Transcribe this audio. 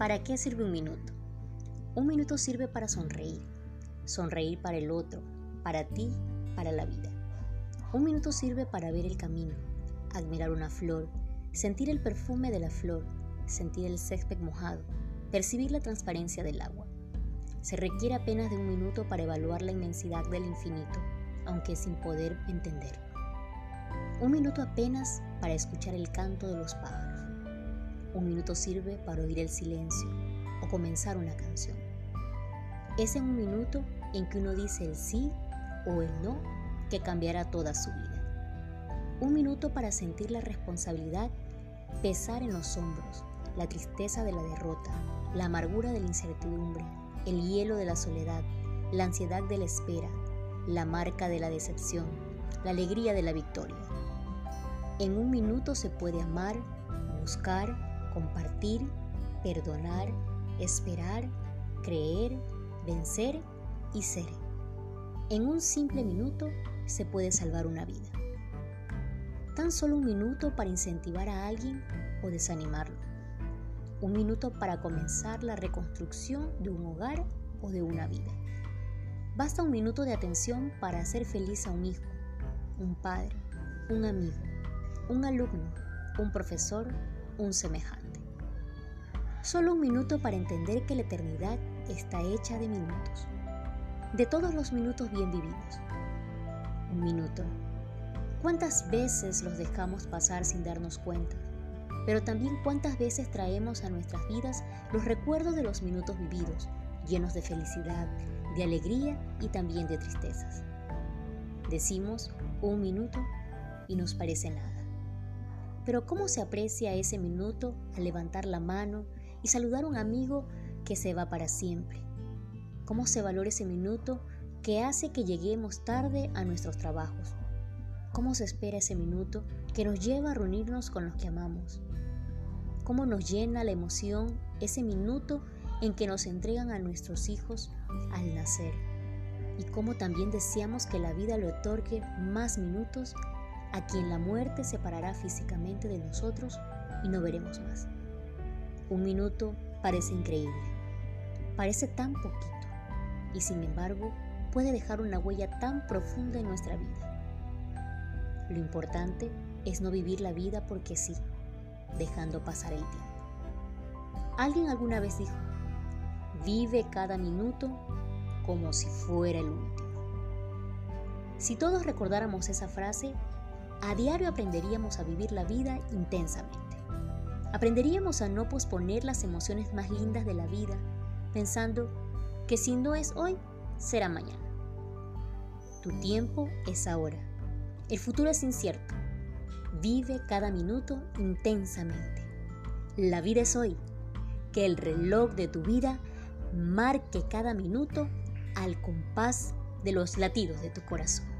¿Para qué sirve un minuto? Un minuto sirve para sonreír, sonreír para el otro, para ti, para la vida. Un minuto sirve para ver el camino, admirar una flor, sentir el perfume de la flor, sentir el césped mojado, percibir la transparencia del agua. Se requiere apenas de un minuto para evaluar la inmensidad del infinito, aunque sin poder entender. Un minuto apenas para escuchar el canto de los pájaros. Un minuto sirve para oír el silencio o comenzar una canción. Es en un minuto en que uno dice el sí o el no que cambiará toda su vida. Un minuto para sentir la responsabilidad pesar en los hombros, la tristeza de la derrota, la amargura de la incertidumbre, el hielo de la soledad, la ansiedad de la espera, la marca de la decepción, la alegría de la victoria. En un minuto se puede amar, buscar, compartir, perdonar, esperar, creer, vencer y ser. En un simple minuto se puede salvar una vida. Tan solo un minuto para incentivar a alguien o desanimarlo. Un minuto para comenzar la reconstrucción de un hogar o de una vida. Basta un minuto de atención para hacer feliz a un hijo, un padre, un amigo, un alumno, un profesor, un semejante. Solo un minuto para entender que la eternidad está hecha de minutos, de todos los minutos bien vividos. Un minuto. ¿Cuántas veces los dejamos pasar sin darnos cuenta? Pero también cuántas veces traemos a nuestras vidas los recuerdos de los minutos vividos, llenos de felicidad, de alegría y también de tristezas. Decimos un minuto y nos parece nada. Pero ¿cómo se aprecia ese minuto al levantar la mano y saludar a un amigo que se va para siempre? ¿Cómo se valora ese minuto que hace que lleguemos tarde a nuestros trabajos? ¿Cómo se espera ese minuto que nos lleva a reunirnos con los que amamos? ¿Cómo nos llena la emoción ese minuto en que nos entregan a nuestros hijos al nacer? Y cómo también deseamos que la vida le otorgue más minutos a quien la muerte separará físicamente de nosotros y no veremos más. Un minuto parece increíble, parece tan poquito y sin embargo puede dejar una huella tan profunda en nuestra vida. Lo importante es no vivir la vida porque sí, dejando pasar el tiempo. Alguien alguna vez dijo, vive cada minuto como si fuera el último. Si todos recordáramos esa frase, a diario aprenderíamos a vivir la vida intensamente. Aprenderíamos a no posponer las emociones más lindas de la vida, pensando que si no es hoy, será mañana. Tu tiempo es ahora. El futuro es incierto. Vive cada minuto intensamente. La vida es hoy. Que el reloj de tu vida marque cada minuto al compás de los latidos de tu corazón.